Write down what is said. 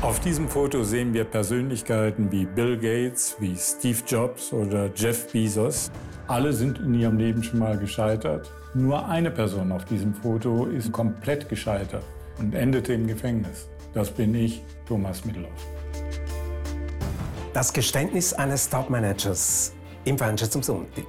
Auf diesem Foto sehen wir Persönlichkeiten wie Bill Gates, wie Steve Jobs oder Jeff Bezos. Alle sind in ihrem Leben schon mal gescheitert. Nur eine Person auf diesem Foto ist komplett gescheitert und endete im Gefängnis. Das bin ich, Thomas Mittelhoff. Das Geständnis eines Top-Managers im Fernsehen zum Sonntag.